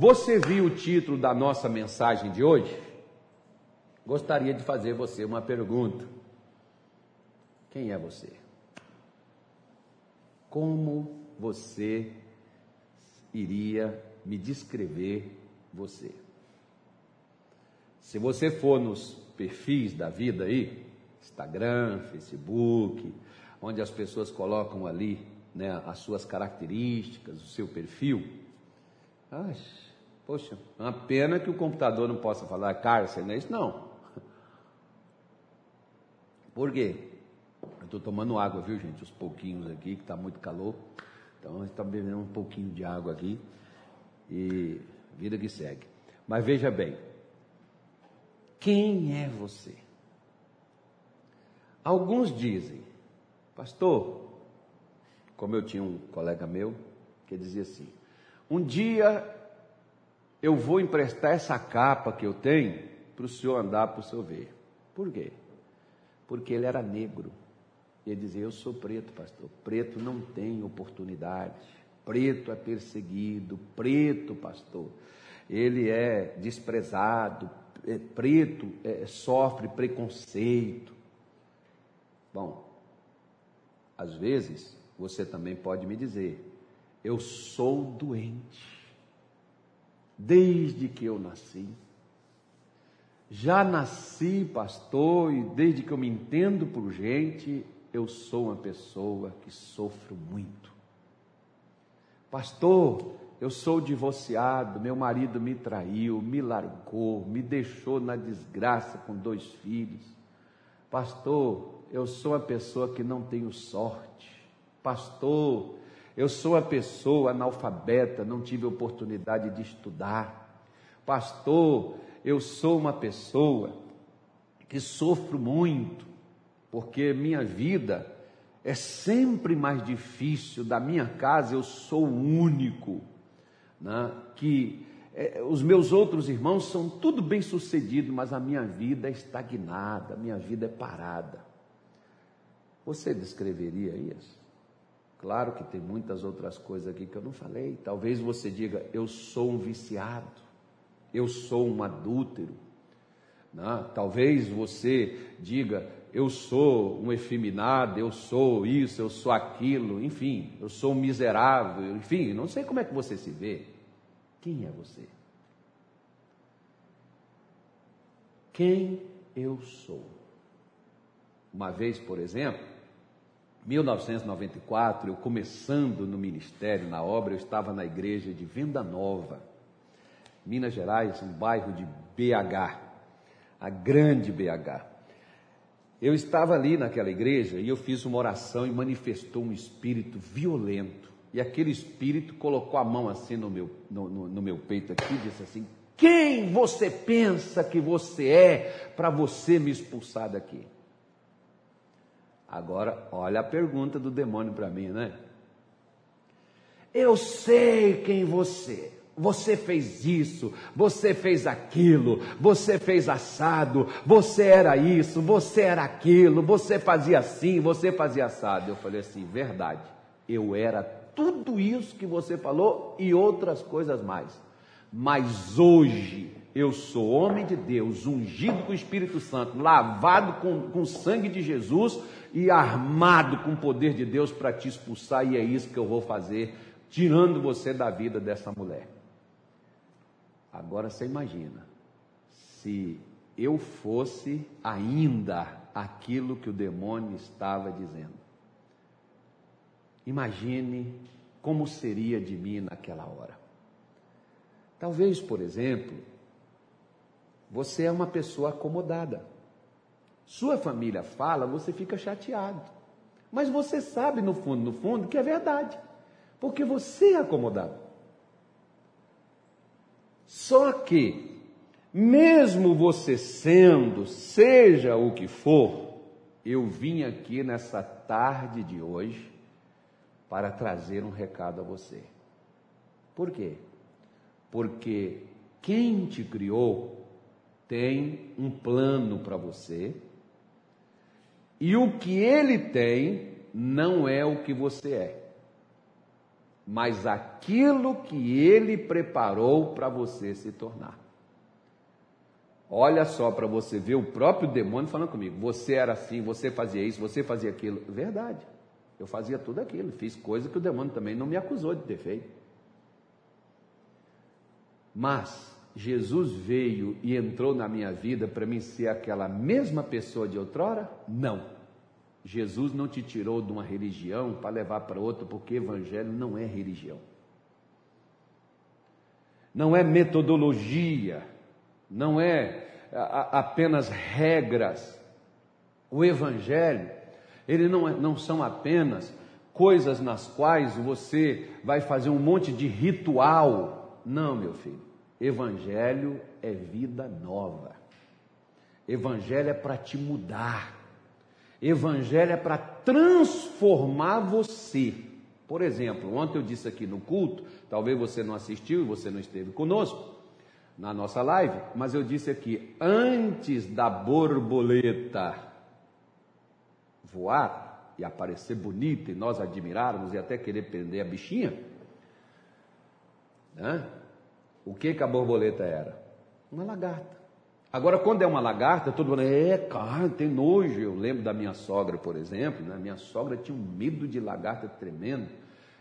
Você viu o título da nossa mensagem de hoje? Gostaria de fazer você uma pergunta. Quem é você? Como você iria me descrever você? Se você for nos perfis da vida aí, Instagram, Facebook, onde as pessoas colocam ali né, as suas características, o seu perfil, ai, Poxa, é uma pena que o computador não possa falar cárcere, não é isso? Não. Por quê? Eu estou tomando água, viu, gente? Os pouquinhos aqui, que está muito calor. Então, a gente está bebendo um pouquinho de água aqui. E vida que segue. Mas veja bem. Quem é você? Alguns dizem, pastor, como eu tinha um colega meu que dizia assim: um dia eu vou emprestar essa capa que eu tenho para o senhor andar para o senhor ver. Por quê? Porque ele era negro. Ele dizia: Eu sou preto, pastor. Preto não tem oportunidade. Preto é perseguido. Preto, pastor, ele é desprezado. É, preto é, sofre preconceito. Bom, às vezes você também pode me dizer: Eu sou doente desde que eu nasci. Já nasci pastor e desde que eu me entendo por gente, eu sou uma pessoa que sofro muito. Pastor, eu sou divorciado, meu marido me traiu, me largou, me deixou na desgraça com dois filhos. Pastor, eu sou uma pessoa que não tenho sorte. Pastor, eu sou a pessoa analfabeta, não tive oportunidade de estudar. Pastor, eu sou uma pessoa que sofro muito, porque minha vida é sempre mais difícil. Da minha casa eu sou o único, né, que é, os meus outros irmãos são tudo bem sucedidos, mas a minha vida é estagnada, a minha vida é parada. Você descreveria isso? Claro que tem muitas outras coisas aqui que eu não falei. Talvez você diga: eu sou um viciado, eu sou um adúltero. Não? Né? Talvez você diga: eu sou um efeminado, eu sou isso, eu sou aquilo, enfim, eu sou um miserável, enfim, não sei como é que você se vê. Quem é você? Quem eu sou? Uma vez, por exemplo, 1994, eu começando no ministério, na obra, eu estava na igreja de Venda Nova, Minas Gerais, um bairro de BH, a grande BH. Eu estava ali naquela igreja e eu fiz uma oração e manifestou um espírito violento. E aquele espírito colocou a mão assim no meu, no, no, no meu peito aqui e disse assim: Quem você pensa que você é para você me expulsar daqui? Agora, olha a pergunta do demônio para mim, né? Eu sei quem você. Você fez isso, você fez aquilo, você fez assado, você era isso, você era aquilo, você fazia assim, você fazia assado. Eu falei assim: verdade, eu era tudo isso que você falou e outras coisas mais. Mas hoje eu sou homem de Deus, ungido com o Espírito Santo, lavado com, com o sangue de Jesus e armado com o poder de Deus para te expulsar, e é isso que eu vou fazer, tirando você da vida dessa mulher. Agora você imagina, se eu fosse ainda aquilo que o demônio estava dizendo. Imagine como seria de mim naquela hora. Talvez, por exemplo, você é uma pessoa acomodada. Sua família fala, você fica chateado. Mas você sabe no fundo, no fundo, que é verdade. Porque você é acomodado. Só que, mesmo você sendo, seja o que for, eu vim aqui nessa tarde de hoje para trazer um recado a você. Por quê? Porque quem te criou tem um plano para você e o que ele tem não é o que você é. mas aquilo que ele preparou para você se tornar. Olha só para você ver o próprio demônio falando comigo. Você era assim, você fazia isso, você fazia aquilo. Verdade. Eu fazia tudo aquilo, fiz coisa que o demônio também não me acusou de ter feito. Mas Jesus veio e entrou na minha vida para mim ser aquela mesma pessoa de outrora? Não. Jesus não te tirou de uma religião para levar para outra, porque evangelho não é religião. Não é metodologia, não é apenas regras. O evangelho, ele não, é, não são apenas coisas nas quais você vai fazer um monte de ritual. Não, meu filho. Evangelho é vida nova. Evangelho é para te mudar. Evangelho é para transformar você. Por exemplo, ontem eu disse aqui no culto, talvez você não assistiu e você não esteve conosco na nossa live, mas eu disse aqui, antes da borboleta voar e aparecer bonita e nós admirarmos e até querer prender a bichinha, né? O que, que a borboleta era? Uma lagarta. Agora, quando é uma lagarta, todo mundo, é, cara, tem nojo. Eu lembro da minha sogra, por exemplo, né? minha sogra tinha um medo de lagarta tremendo.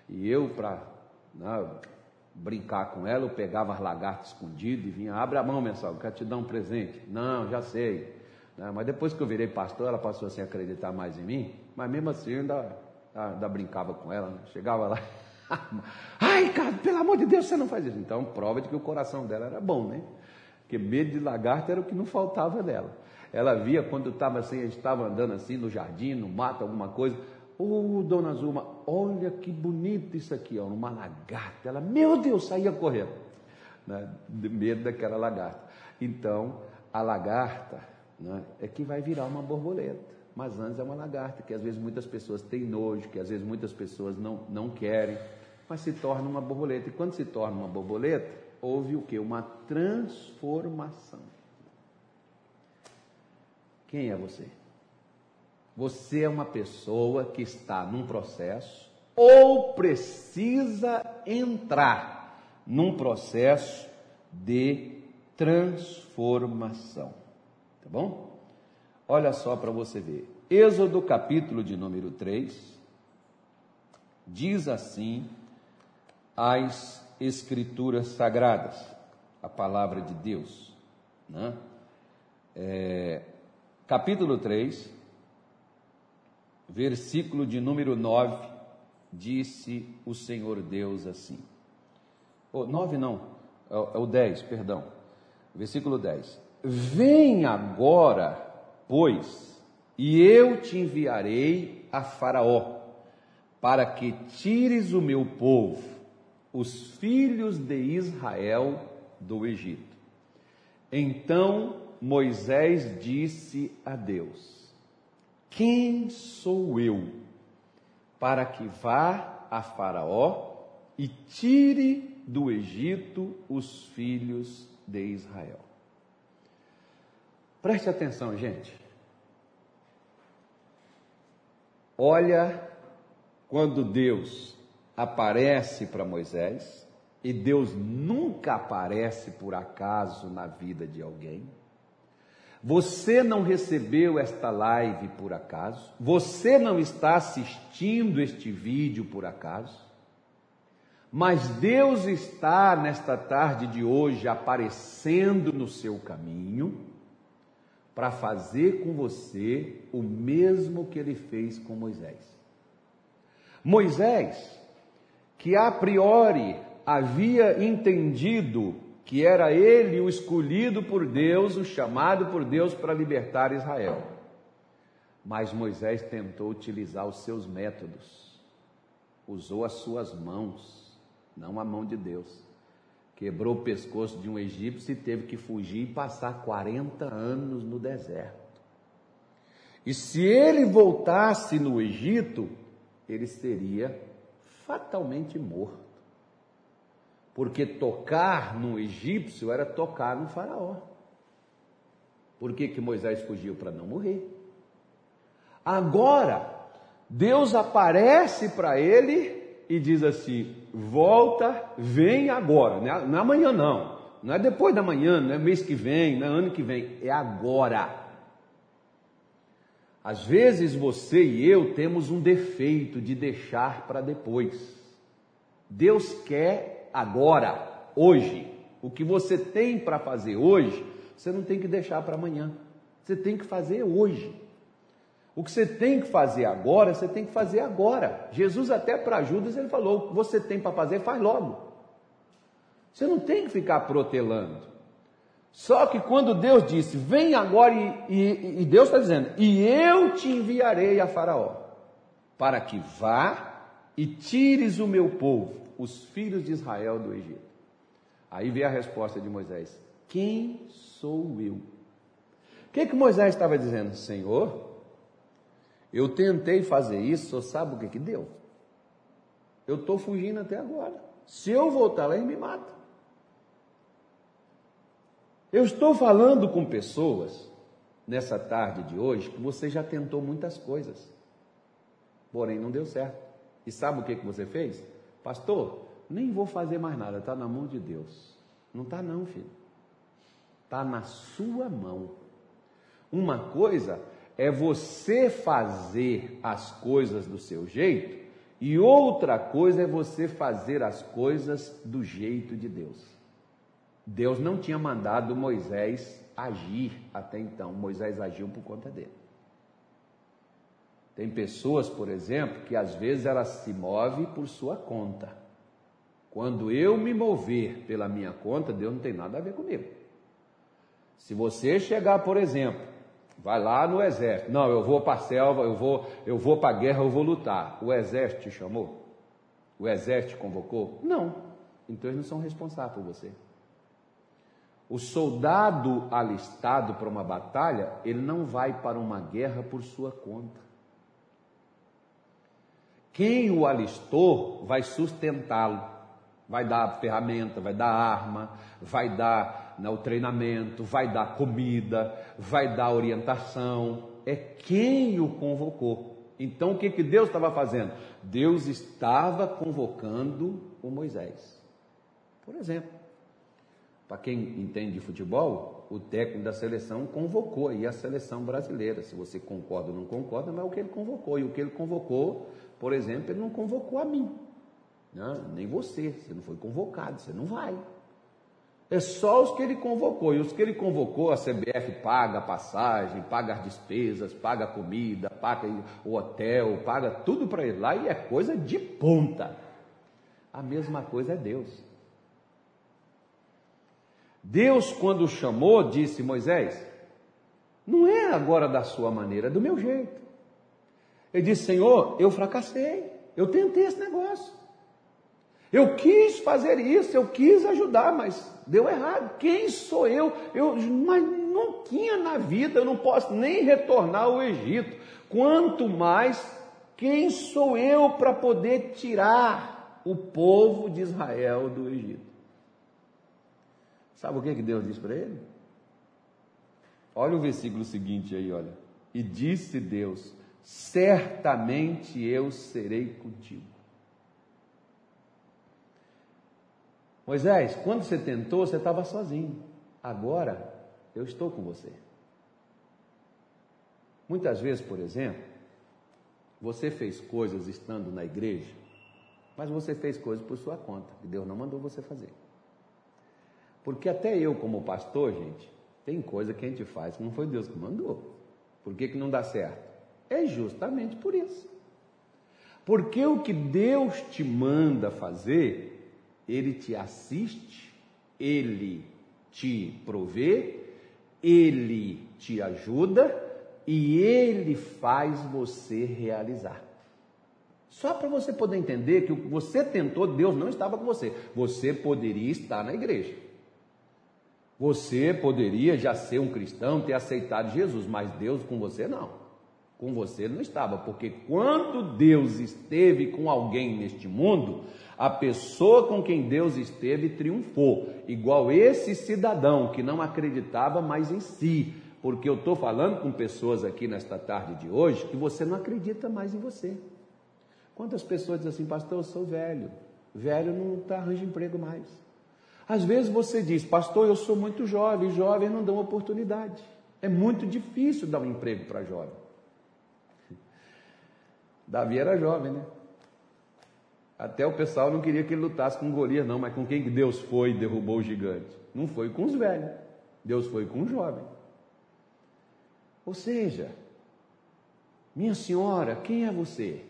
E eu, para né, brincar com ela, eu pegava as lagartas escondidas e vinha, abre a mão, minha sogra, quero te dar um presente. Não, já sei. Né? Mas depois que eu virei pastor, ela passou assim, a acreditar mais em mim. Mas mesmo assim, eu ainda, ainda brincava com ela. Né? Chegava lá, Ai, cara, pelo amor de Deus, você não faz isso. Então, prova de que o coração dela era bom, né? Porque medo de lagarto era o que não faltava dela. Ela via quando estava assim, estava andando assim no jardim, no mato, alguma coisa. Ô, oh, dona Zuma, olha que bonito isso aqui, ó, uma lagarta. Ela, meu Deus, saía correndo, né? de medo daquela lagarta. Então, a lagarta né, é que vai virar uma borboleta mas antes é uma lagarta, que às vezes muitas pessoas têm nojo, que às vezes muitas pessoas não, não querem, mas se torna uma borboleta. E quando se torna uma borboleta, houve o que? Uma transformação. Quem é você? Você é uma pessoa que está num processo ou precisa entrar num processo de transformação. Tá bom? Olha só para você ver. Êxodo capítulo de número 3 diz assim as escrituras sagradas, a palavra de Deus. Né? É, capítulo 3, versículo de número 9, disse o Senhor Deus assim. Oh, 9 não, é, é o 10, perdão. Versículo 10. Vem agora Pois, e eu te enviarei a Faraó, para que tires o meu povo, os filhos de Israel, do Egito. Então Moisés disse a Deus: Quem sou eu para que vá a Faraó e tire do Egito os filhos de Israel? Preste atenção, gente. Olha quando Deus aparece para Moisés, e Deus nunca aparece por acaso na vida de alguém. Você não recebeu esta live por acaso, você não está assistindo este vídeo por acaso, mas Deus está nesta tarde de hoje aparecendo no seu caminho para fazer com você o mesmo que ele fez com Moisés. Moisés, que a priori havia entendido que era ele o escolhido por Deus, o chamado por Deus para libertar Israel. Mas Moisés tentou utilizar os seus métodos, usou as suas mãos, não a mão de Deus quebrou o pescoço de um egípcio e teve que fugir e passar 40 anos no deserto. E se ele voltasse no Egito, ele seria fatalmente morto. Porque tocar no egípcio era tocar no faraó. Por que, que Moisés fugiu? Para não morrer. Agora, Deus aparece para ele e diz assim: volta, vem agora. Não é, é amanhã, não. Não é depois da manhã, não é mês que vem, não é ano que vem. É agora. Às vezes você e eu temos um defeito de deixar para depois. Deus quer agora, hoje. O que você tem para fazer hoje, você não tem que deixar para amanhã. Você tem que fazer hoje. O que você tem que fazer agora, você tem que fazer agora. Jesus, até para Judas, ele falou: você tem para fazer, faz logo. Você não tem que ficar protelando. Só que quando Deus disse, vem agora, e, e, e Deus está dizendo, e eu te enviarei a Faraó, para que vá e tires o meu povo, os filhos de Israel do Egito. Aí vem a resposta de Moisés: Quem sou eu? O que, que Moisés estava dizendo? Senhor, eu tentei fazer isso, só sabe o que, que deu? Eu estou fugindo até agora. Se eu voltar lá, ele me mata. Eu estou falando com pessoas nessa tarde de hoje que você já tentou muitas coisas, porém não deu certo. E sabe o que, que você fez? Pastor, nem vou fazer mais nada, está na mão de Deus. Não está não, filho. Está na sua mão. Uma coisa é você fazer as coisas do seu jeito, e outra coisa é você fazer as coisas do jeito de Deus. Deus não tinha mandado Moisés agir até então, Moisés agiu por conta dele. Tem pessoas, por exemplo, que às vezes elas se movem por sua conta. Quando eu me mover pela minha conta, Deus não tem nada a ver comigo. Se você chegar, por exemplo, vai lá no exército, não, eu vou para a selva, eu vou, eu vou para a guerra, eu vou lutar. O exército te chamou? O exército te convocou? Não. Então eles não são responsáveis por você. O soldado alistado para uma batalha, ele não vai para uma guerra por sua conta. Quem o alistou vai sustentá-lo, vai dar ferramenta, vai dar arma, vai dar né, o treinamento, vai dar comida, vai dar orientação. É quem o convocou. Então o que, que Deus estava fazendo? Deus estava convocando o Moisés. Por exemplo. Para quem entende de futebol, o técnico da seleção convocou aí a seleção brasileira. Se você concorda ou não concorda, mas é o que ele convocou. E o que ele convocou, por exemplo, ele não convocou a mim. Né? Nem você. Você não foi convocado, você não vai. É só os que ele convocou. E os que ele convocou, a CBF paga a passagem, paga as despesas, paga a comida, paga o hotel, paga tudo para ele lá e é coisa de ponta. A mesma coisa é Deus. Deus, quando chamou, disse: Moisés, não é agora da sua maneira, é do meu jeito. Ele disse: Senhor, eu fracassei, eu tentei esse negócio. Eu quis fazer isso, eu quis ajudar, mas deu errado. Quem sou eu? Eu mas não tinha na vida, eu não posso nem retornar ao Egito. Quanto mais, quem sou eu para poder tirar o povo de Israel do Egito? Sabe o que, que Deus diz para ele? Olha o versículo seguinte aí, olha. E disse Deus: Certamente eu serei contigo. Moisés, quando você tentou, você estava sozinho. Agora eu estou com você. Muitas vezes, por exemplo, você fez coisas estando na igreja, mas você fez coisas por sua conta, que Deus não mandou você fazer. Porque até eu, como pastor, gente, tem coisa que a gente faz que não foi Deus que mandou. Por que, que não dá certo? É justamente por isso. Porque o que Deus te manda fazer, Ele te assiste, Ele te provê, Ele te ajuda e Ele faz você realizar. Só para você poder entender que o que você tentou, Deus não estava com você. Você poderia estar na igreja. Você poderia já ser um cristão, ter aceitado Jesus, mas Deus com você não. Com você não estava, porque quando Deus esteve com alguém neste mundo, a pessoa com quem Deus esteve triunfou, igual esse cidadão que não acreditava mais em si, porque eu estou falando com pessoas aqui nesta tarde de hoje que você não acredita mais em você. Quantas pessoas dizem assim, pastor, eu sou velho. Velho não tá, arranja emprego mais. Às vezes você diz, pastor, eu sou muito jovem, jovens não dão oportunidade. É muito difícil dar um emprego para jovem. Davi era jovem, né? Até o pessoal não queria que ele lutasse com Golias, não, mas com quem que Deus foi e derrubou o gigante? Não foi com os velhos, Deus foi com o jovem. Ou seja, minha senhora, quem é você?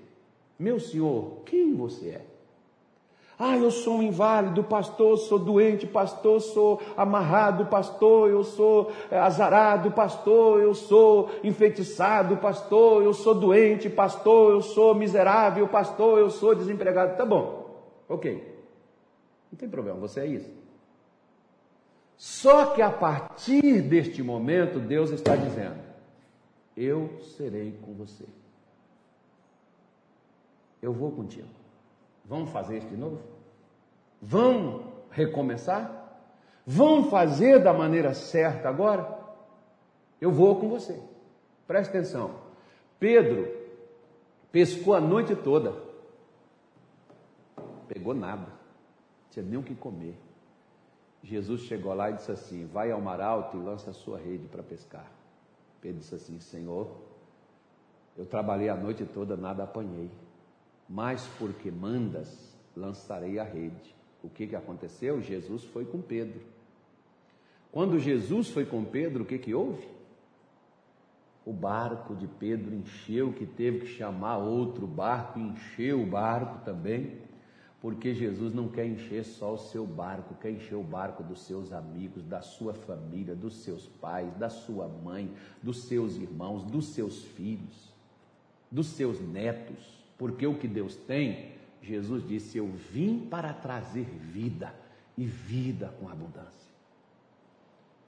Meu senhor, quem você é? Ah, eu sou um inválido, pastor, sou doente, pastor, sou amarrado, pastor, eu sou eh, azarado, pastor, eu sou enfeitiçado, pastor, eu sou doente, pastor, eu sou miserável, pastor, eu sou desempregado. Tá bom, ok. Não tem problema, você é isso. Só que a partir deste momento, Deus está dizendo: Eu serei com você. Eu vou contigo. Vamos fazer isso de novo? Vamos recomeçar? Vamos fazer da maneira certa agora? Eu vou com você. Preste atenção. Pedro pescou a noite toda. Pegou nada. Não tinha nem o que comer. Jesus chegou lá e disse assim: Vai ao mar alto e lança a sua rede para pescar. Pedro disse assim: Senhor, eu trabalhei a noite toda, nada apanhei mas porque mandas, lançarei a rede. O que, que aconteceu? Jesus foi com Pedro. Quando Jesus foi com Pedro, o que, que houve? O barco de Pedro encheu, que teve que chamar outro barco, encheu o barco também, porque Jesus não quer encher só o seu barco, quer encher o barco dos seus amigos, da sua família, dos seus pais, da sua mãe, dos seus irmãos, dos seus filhos, dos seus netos. Porque o que Deus tem, Jesus disse: Eu vim para trazer vida e vida com abundância.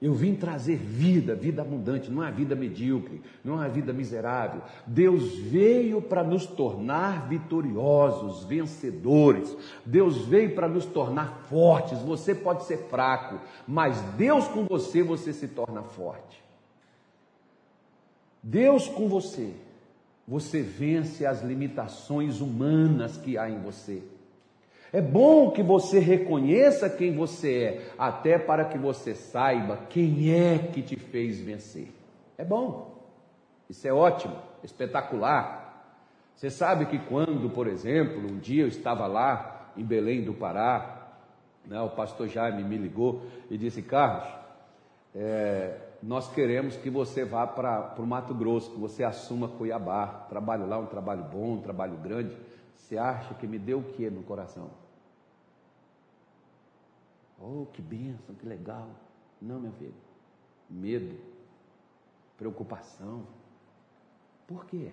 Eu vim trazer vida, vida abundante, não é vida medíocre, não é vida miserável. Deus veio para nos tornar vitoriosos, vencedores. Deus veio para nos tornar fortes. Você pode ser fraco, mas Deus com você, você se torna forte. Deus com você, você vence as limitações humanas que há em você. É bom que você reconheça quem você é, até para que você saiba quem é que te fez vencer. É bom. Isso é ótimo, espetacular. Você sabe que quando, por exemplo, um dia eu estava lá em Belém do Pará, né, o pastor Jaime me ligou e disse: Carlos, é, nós queremos que você vá para o Mato Grosso, que você assuma Cuiabá. Trabalho lá, um trabalho bom, um trabalho grande. Você acha que me deu o que no coração? Oh, que bênção, que legal. Não, meu filho. Medo, preocupação. Por quê?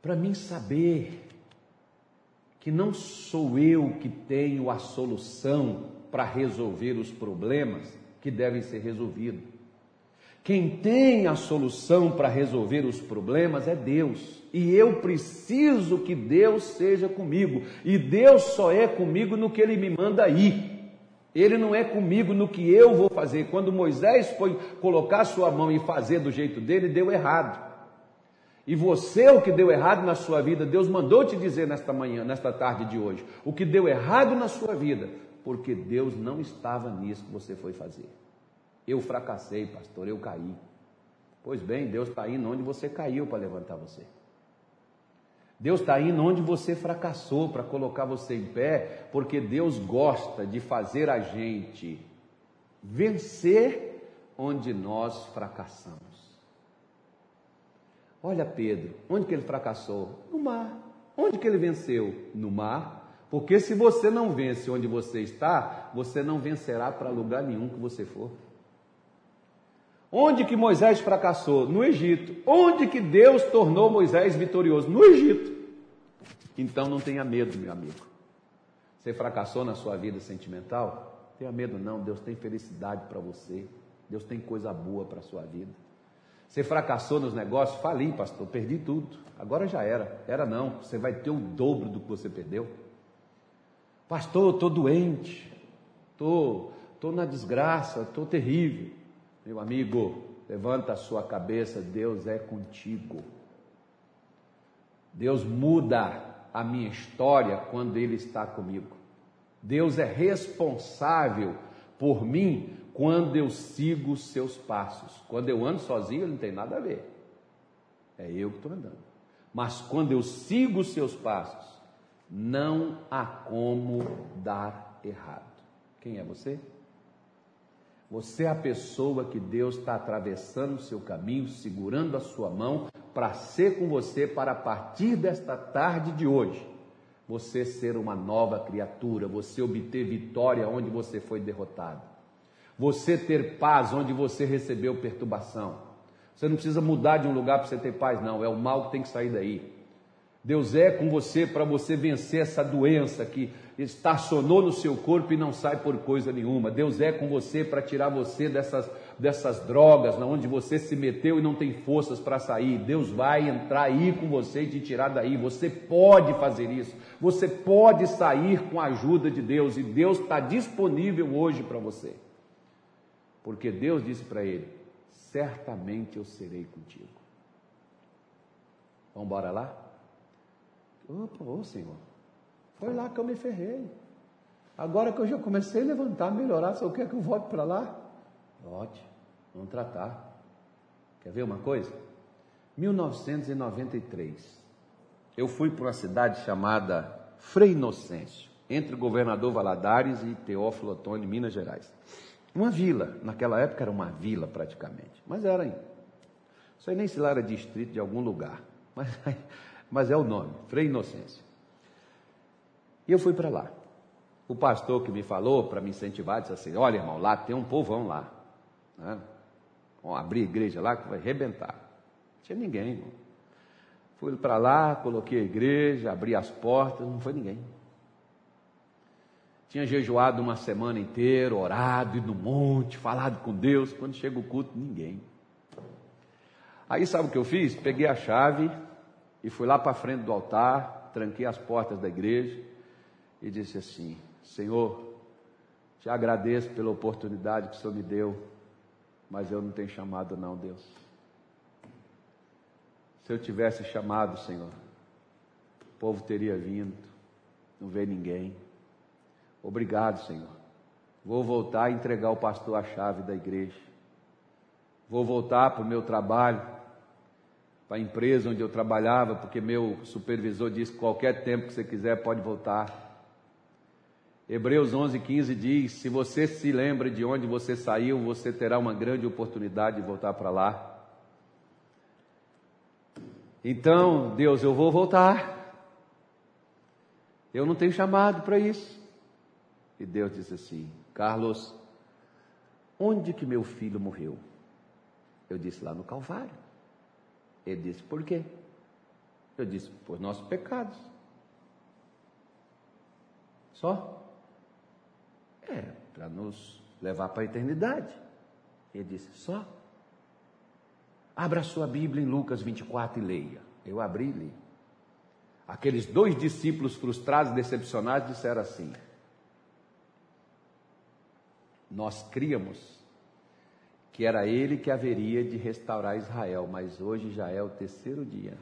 Para mim saber que não sou eu que tenho a solução para resolver os problemas que devem ser resolvidos. Quem tem a solução para resolver os problemas é Deus. E eu preciso que Deus seja comigo. E Deus só é comigo no que Ele me manda ir. Ele não é comigo no que eu vou fazer. Quando Moisés foi colocar sua mão e fazer do jeito dele, deu errado. E você, o que deu errado na sua vida, Deus mandou te dizer nesta manhã, nesta tarde de hoje. O que deu errado na sua vida, porque Deus não estava nisso que você foi fazer. Eu fracassei, pastor, eu caí. Pois bem, Deus está indo onde você caiu para levantar você. Deus está indo onde você fracassou para colocar você em pé, porque Deus gosta de fazer a gente vencer onde nós fracassamos. Olha Pedro, onde que ele fracassou? No mar. Onde que ele venceu? No mar. Porque se você não vence onde você está, você não vencerá para lugar nenhum que você for. Onde que Moisés fracassou? No Egito. Onde que Deus tornou Moisés vitorioso? No Egito. Então não tenha medo, meu amigo. Você fracassou na sua vida sentimental? Tenha medo não, Deus tem felicidade para você. Deus tem coisa boa para a sua vida. Você fracassou nos negócios? Fali, pastor, perdi tudo. Agora já era. Era não, você vai ter o dobro do que você perdeu. Pastor, estou doente, estou tô, tô na desgraça, estou terrível. Meu amigo, levanta a sua cabeça, Deus é contigo. Deus muda a minha história quando Ele está comigo. Deus é responsável por mim quando eu sigo os seus passos. Quando eu ando sozinho, Ele não tem nada a ver. É eu que estou andando. Mas quando eu sigo os seus passos, não há como dar errado. Quem é você? Você é a pessoa que Deus está atravessando o seu caminho, segurando a sua mão para ser com você, para a partir desta tarde de hoje, você ser uma nova criatura, você obter vitória onde você foi derrotado, você ter paz onde você recebeu perturbação. Você não precisa mudar de um lugar para você ter paz, não, é o mal que tem que sair daí. Deus é com você para você vencer essa doença que estacionou no seu corpo e não sai por coisa nenhuma. Deus é com você para tirar você dessas, dessas drogas, na onde você se meteu e não tem forças para sair. Deus vai entrar aí com você e te tirar daí. Você pode fazer isso. Você pode sair com a ajuda de Deus e Deus está disponível hoje para você. Porque Deus disse para ele: certamente eu serei contigo. Vamos embora lá? Opa, ô Senhor, foi lá que eu me ferrei. Agora que eu já comecei a levantar, melhorar, só quer que eu volte para lá? Volte, vamos tratar. Quer ver uma coisa? 1993, eu fui para uma cidade chamada Frei Inocêncio, entre o governador Valadares e Teófilo Otoni, Minas Gerais. Uma vila, naquela época era uma vila praticamente, mas era, não sei nem se lá era distrito de algum lugar, mas mas é o nome, Frei Inocêncio. E eu fui para lá. O pastor que me falou para me incentivar disse assim: Olha, irmão, lá tem um povão lá. Né? Vamos abrir igreja lá que vai arrebentar. Não tinha ninguém, irmão. Fui para lá, coloquei a igreja, abri as portas, não foi ninguém. Tinha jejuado uma semana inteira, orado, ido no monte, falado com Deus. Quando chega o culto, ninguém. Aí sabe o que eu fiz? Peguei a chave, e fui lá para a frente do altar, tranquei as portas da igreja e disse assim: Senhor, te agradeço pela oportunidade que o Senhor me deu, mas eu não tenho chamado, não, Deus. Se eu tivesse chamado, Senhor, o povo teria vindo, não vê ninguém. Obrigado, Senhor. Vou voltar a entregar ao pastor a chave da igreja. Vou voltar para o meu trabalho para a empresa onde eu trabalhava, porque meu supervisor disse: qualquer tempo que você quiser pode voltar. Hebreus 11, 15 diz: Se você se lembra de onde você saiu, você terá uma grande oportunidade de voltar para lá. Então, Deus, eu vou voltar. Eu não tenho chamado para isso. E Deus disse assim: Carlos, onde que meu filho morreu? Eu disse: lá no Calvário. Ele disse: Por quê? Eu disse: Por nossos pecados. Só? É, para nos levar para a eternidade. Ele disse: Só? Abra sua Bíblia em Lucas 24 e leia. Eu abri e li. Aqueles dois discípulos frustrados e decepcionados disseram assim: Nós críamos que era ele que haveria de restaurar Israel, mas hoje já é o terceiro dia.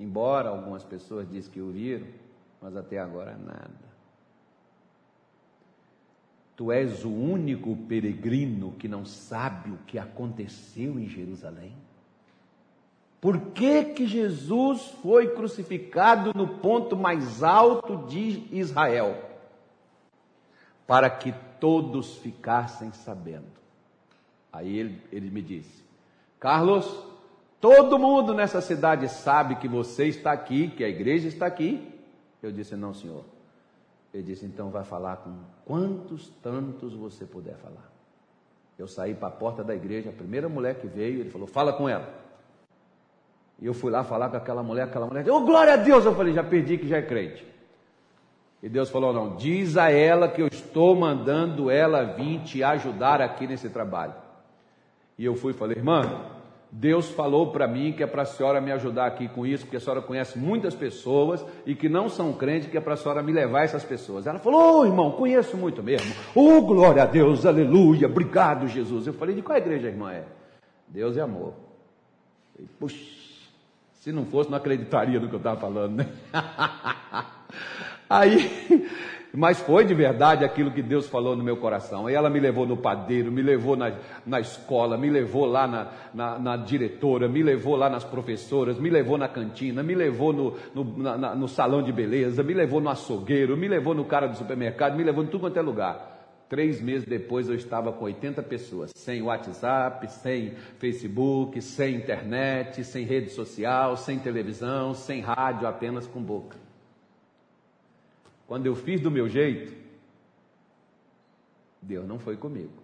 Embora algumas pessoas dizem que o viram, mas até agora nada. Tu és o único peregrino que não sabe o que aconteceu em Jerusalém? Por que, que Jesus foi crucificado no ponto mais alto de Israel? Para que todos ficassem sabendo Aí ele, ele me disse: Carlos, todo mundo nessa cidade sabe que você está aqui, que a igreja está aqui. Eu disse: Não, senhor. Ele disse: Então vai falar com quantos tantos você puder falar. Eu saí para a porta da igreja, a primeira mulher que veio, ele falou: Fala com ela. E eu fui lá falar com aquela mulher, aquela mulher, oh glória a Deus! Eu falei: Já perdi que já é crente. E Deus falou: Não, diz a ela que eu estou mandando ela vir te ajudar aqui nesse trabalho. E eu fui e falei, irmã, Deus falou para mim que é para a senhora me ajudar aqui com isso, porque a senhora conhece muitas pessoas e que não são crentes, que é para a senhora me levar essas pessoas. Ela falou, ô oh, irmão, conheço muito mesmo. Oh, glória a Deus, aleluia, obrigado, Jesus. Eu falei, de qual igreja, irmã é? Deus é amor. Falei, Puxa, Se não fosse, não acreditaria no que eu estava falando, né? Aí, mas foi de verdade aquilo que Deus falou no meu coração. Aí ela me levou no padeiro, me levou na, na escola, me levou lá na, na, na, diretora, me levou lá nas professoras, me levou na cantina, me levou no, no, na, no salão de beleza, me levou no açougueiro, me levou no cara do supermercado, me levou em tudo quanto é lugar. Três meses depois eu estava com 80 pessoas, sem WhatsApp, sem Facebook, sem internet, sem rede social, sem televisão, sem rádio, apenas com boca. Quando eu fiz do meu jeito, Deus não foi comigo.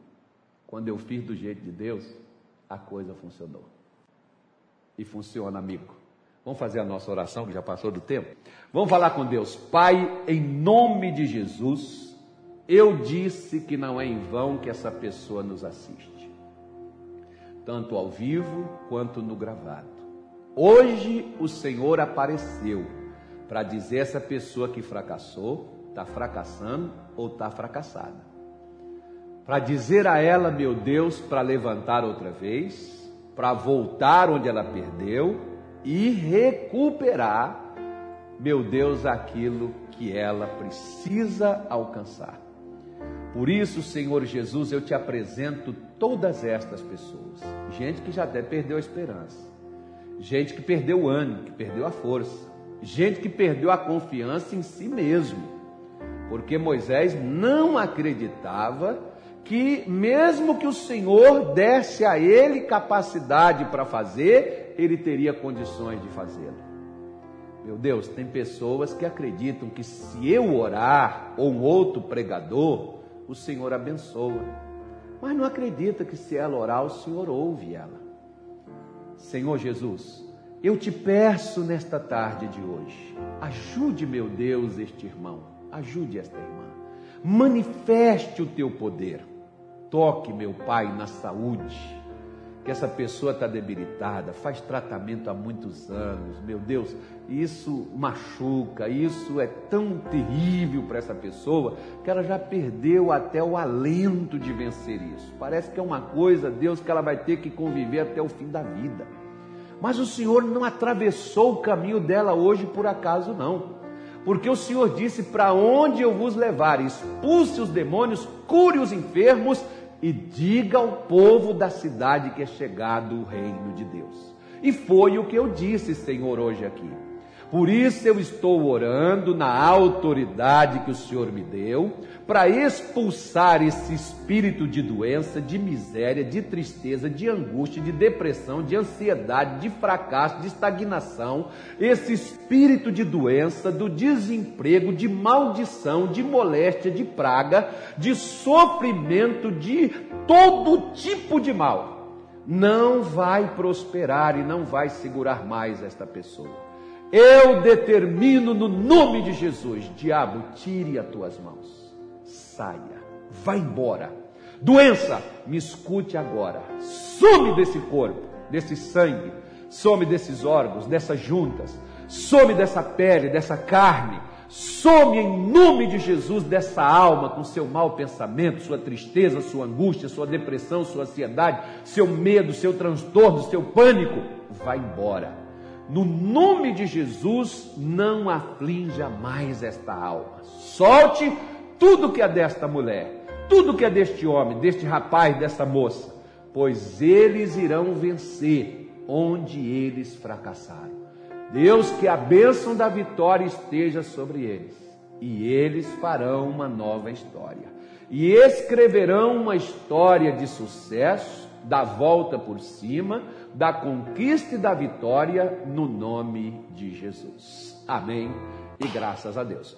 Quando eu fiz do jeito de Deus, a coisa funcionou. E funciona, amigo. Vamos fazer a nossa oração, que já passou do tempo? Vamos falar com Deus. Pai, em nome de Jesus eu disse que não é em vão que essa pessoa nos assiste, tanto ao vivo quanto no gravado. Hoje o Senhor apareceu para dizer essa pessoa que fracassou, está fracassando ou está fracassada. Para dizer a ela, meu Deus, para levantar outra vez, para voltar onde ela perdeu e recuperar, meu Deus, aquilo que ela precisa alcançar. Por isso, Senhor Jesus, eu te apresento todas estas pessoas. Gente que já até perdeu a esperança. Gente que perdeu o ânimo, que perdeu a força. Gente que perdeu a confiança em si mesmo. Porque Moisés não acreditava que, mesmo que o Senhor desse a ele capacidade para fazer, ele teria condições de fazê-lo. Meu Deus, tem pessoas que acreditam que se eu orar ou um outro pregador, o Senhor abençoa. Mas não acredita que se ela orar, o Senhor ouve ela. Senhor Jesus, eu te peço nesta tarde de hoje, ajude, meu Deus, este irmão, ajude esta irmã, manifeste o teu poder, toque, meu Pai, na saúde, que essa pessoa está debilitada, faz tratamento há muitos anos, meu Deus, isso machuca, isso é tão terrível para essa pessoa que ela já perdeu até o alento de vencer isso. Parece que é uma coisa, Deus, que ela vai ter que conviver até o fim da vida. Mas o Senhor não atravessou o caminho dela hoje por acaso, não. Porque o Senhor disse: Para onde eu vos levar? Expulse os demônios, cure os enfermos e diga ao povo da cidade que é chegado o reino de Deus. E foi o que eu disse, Senhor, hoje aqui. Por isso eu estou orando na autoridade que o Senhor me deu, para expulsar esse espírito de doença, de miséria, de tristeza, de angústia, de depressão, de ansiedade, de fracasso, de estagnação, esse espírito de doença, do desemprego, de maldição, de moléstia, de praga, de sofrimento, de todo tipo de mal. Não vai prosperar e não vai segurar mais esta pessoa. Eu determino no nome de Jesus, diabo, tire as tuas mãos, saia, vá embora. Doença, me escute agora, some desse corpo, desse sangue, some desses órgãos, dessas juntas, some dessa pele, dessa carne, some em nome de Jesus dessa alma com seu mau pensamento, sua tristeza, sua angústia, sua depressão, sua ansiedade, seu medo, seu transtorno, seu pânico, vá embora no nome de Jesus, não aflinja mais esta alma. Solte tudo que é desta mulher, tudo que é deste homem, deste rapaz, dessa moça, pois eles irão vencer onde eles fracassaram. Deus, que a bênção da vitória esteja sobre eles, e eles farão uma nova história, e escreverão uma história de sucesso, da volta por cima, da conquista e da vitória no nome de Jesus. Amém e graças a Deus.